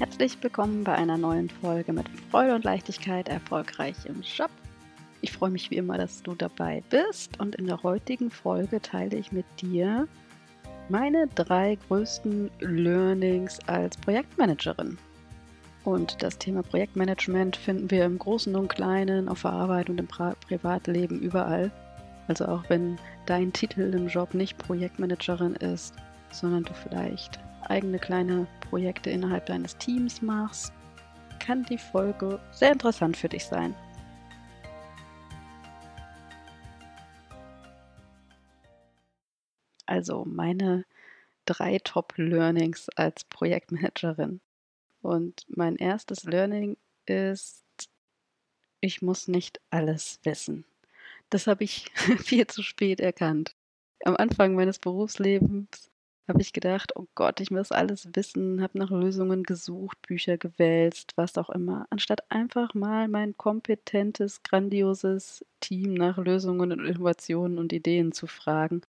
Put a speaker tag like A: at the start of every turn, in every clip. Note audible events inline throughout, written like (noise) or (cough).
A: Herzlich willkommen bei einer neuen Folge mit Freude und Leichtigkeit erfolgreich im Job. Ich freue mich wie immer, dass du dabei bist und in der heutigen Folge teile ich mit dir meine drei größten Learnings als Projektmanagerin. Und das Thema Projektmanagement finden wir im Großen und Kleinen, auf der Arbeit und im Pri Privatleben überall. Also auch wenn dein Titel im Job nicht Projektmanagerin ist, sondern du vielleicht eigene kleine Projekte innerhalb deines Teams machst, kann die Folge sehr interessant für dich sein. Also meine drei Top-Learnings als Projektmanagerin. Und mein erstes Learning ist, ich muss nicht alles wissen. Das habe ich (laughs) viel zu spät erkannt. Am Anfang meines Berufslebens habe ich gedacht, oh Gott, ich muss alles wissen, habe nach Lösungen gesucht, Bücher gewälzt, was auch immer, anstatt einfach mal mein kompetentes, grandioses Team nach Lösungen und Innovationen und Ideen zu fragen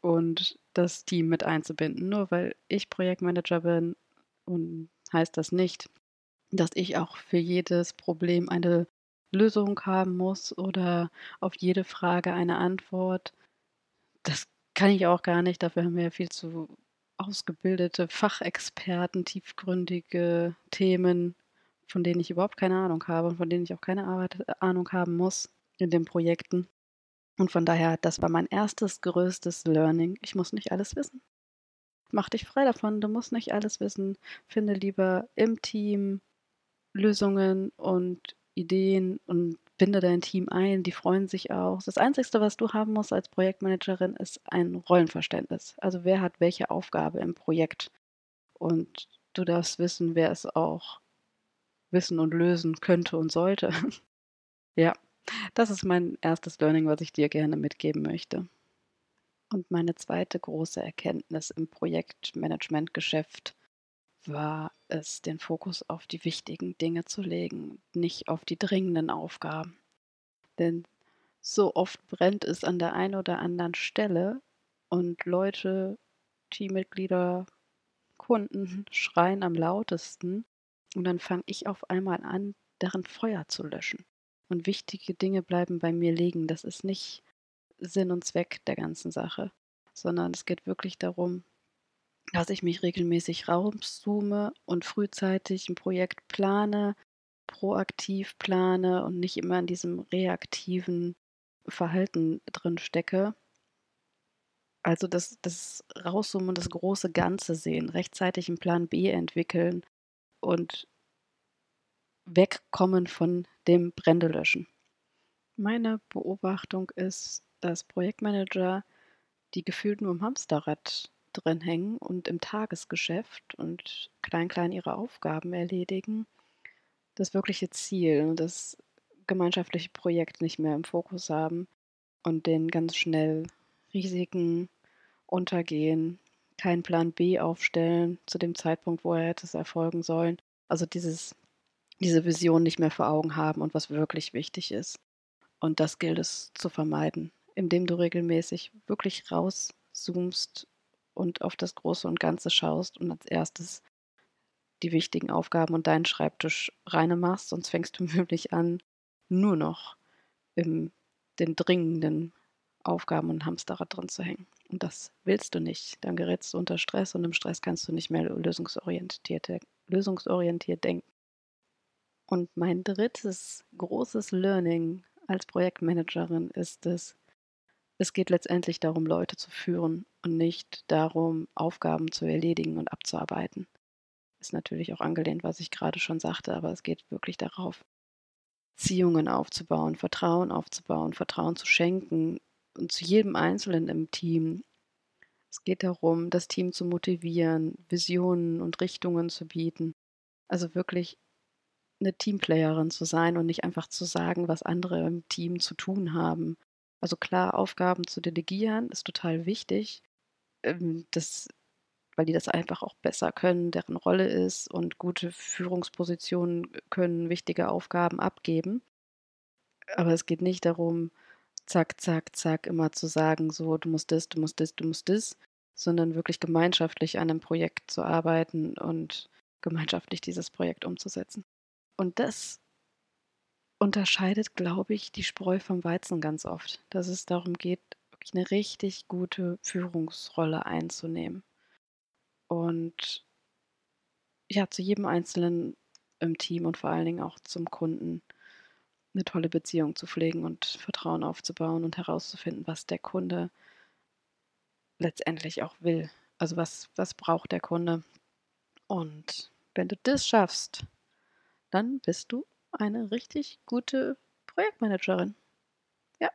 A: und das Team mit einzubinden. Nur weil ich Projektmanager bin und heißt das nicht, dass ich auch für jedes Problem eine Lösung haben muss oder auf jede Frage eine Antwort. Das kann ich auch gar nicht. Dafür haben wir ja viel zu ausgebildete Fachexperten, tiefgründige Themen, von denen ich überhaupt keine Ahnung habe und von denen ich auch keine äh, Ahnung haben muss in den Projekten. Und von daher, das war mein erstes größtes Learning. Ich muss nicht alles wissen. Mach dich frei davon, du musst nicht alles wissen. Finde lieber im Team Lösungen und Ideen und binde dein Team ein, die freuen sich auch. Das Einzige, was du haben musst als Projektmanagerin, ist ein Rollenverständnis. Also wer hat welche Aufgabe im Projekt. Und du darfst wissen, wer es auch wissen und lösen könnte und sollte. (laughs) ja, das ist mein erstes Learning, was ich dir gerne mitgeben möchte. Und meine zweite große Erkenntnis im Projektmanagementgeschäft war es, den Fokus auf die wichtigen Dinge zu legen, nicht auf die dringenden Aufgaben. Denn so oft brennt es an der einen oder anderen Stelle und Leute, Teammitglieder, Kunden schreien am lautesten und dann fange ich auf einmal an, deren Feuer zu löschen. Und wichtige Dinge bleiben bei mir liegen. Das ist nicht Sinn und Zweck der ganzen Sache, sondern es geht wirklich darum, dass ich mich regelmäßig rauszoome und frühzeitig ein Projekt plane, proaktiv plane und nicht immer in diesem reaktiven Verhalten drin stecke. Also das, das Rauszoomen das große Ganze sehen, rechtzeitig einen Plan B entwickeln und wegkommen von dem Brände löschen. Meine Beobachtung ist, dass Projektmanager, die gefühlt nur im Hamsterrad drin hängen und im Tagesgeschäft und klein, klein ihre Aufgaben erledigen, das wirkliche Ziel und das gemeinschaftliche Projekt nicht mehr im Fokus haben und den ganz schnell Risiken untergehen, keinen Plan B aufstellen zu dem Zeitpunkt, wo er hätte es erfolgen sollen. Also dieses, diese Vision nicht mehr vor Augen haben und was wirklich wichtig ist. Und das gilt es zu vermeiden, indem du regelmäßig wirklich rauszoomst und auf das Große und Ganze schaust und als erstes die wichtigen Aufgaben und deinen Schreibtisch reine machst, sonst fängst du (laughs) möglich an, nur noch in den dringenden Aufgaben und Hamsterrad drin zu hängen. Und das willst du nicht. Dann gerätst du unter Stress und im Stress kannst du nicht mehr lösungsorientiert, lösungsorientiert denken. Und mein drittes großes Learning als Projektmanagerin ist es, es geht letztendlich darum, Leute zu führen und nicht darum, Aufgaben zu erledigen und abzuarbeiten. Ist natürlich auch angelehnt, was ich gerade schon sagte, aber es geht wirklich darauf, Beziehungen aufzubauen, Vertrauen aufzubauen, Vertrauen zu schenken und zu jedem Einzelnen im Team. Es geht darum, das Team zu motivieren, Visionen und Richtungen zu bieten. Also wirklich eine Teamplayerin zu sein und nicht einfach zu sagen, was andere im Team zu tun haben also klar, Aufgaben zu delegieren ist total wichtig, ähm, das, weil die das einfach auch besser können, deren Rolle ist und gute Führungspositionen können wichtige Aufgaben abgeben. Aber es geht nicht darum, zack, zack, zack, immer zu sagen, so, du musst das, du musst das, du musst das, sondern wirklich gemeinschaftlich an einem Projekt zu arbeiten und gemeinschaftlich dieses Projekt umzusetzen. Und das unterscheidet, glaube ich, die Spreu vom Weizen ganz oft, dass es darum geht, wirklich eine richtig gute Führungsrolle einzunehmen. Und ja, zu jedem Einzelnen im Team und vor allen Dingen auch zum Kunden eine tolle Beziehung zu pflegen und Vertrauen aufzubauen und herauszufinden, was der Kunde letztendlich auch will. Also was, was braucht der Kunde? Und wenn du das schaffst, dann bist du eine richtig gute Projektmanagerin. Ja.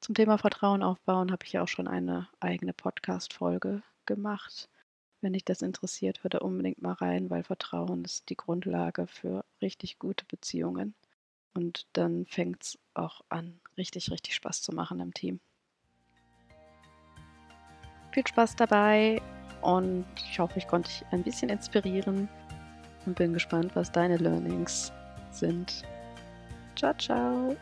A: Zum Thema Vertrauen aufbauen habe ich ja auch schon eine eigene Podcast-Folge gemacht. Wenn dich das interessiert, hör da unbedingt mal rein, weil Vertrauen ist die Grundlage für richtig gute Beziehungen. Und dann fängt es auch an, richtig, richtig Spaß zu machen im Team. Viel Spaß dabei und ich hoffe, ich konnte dich ein bisschen inspirieren und bin gespannt, was deine Learnings sind. Ciao, ciao.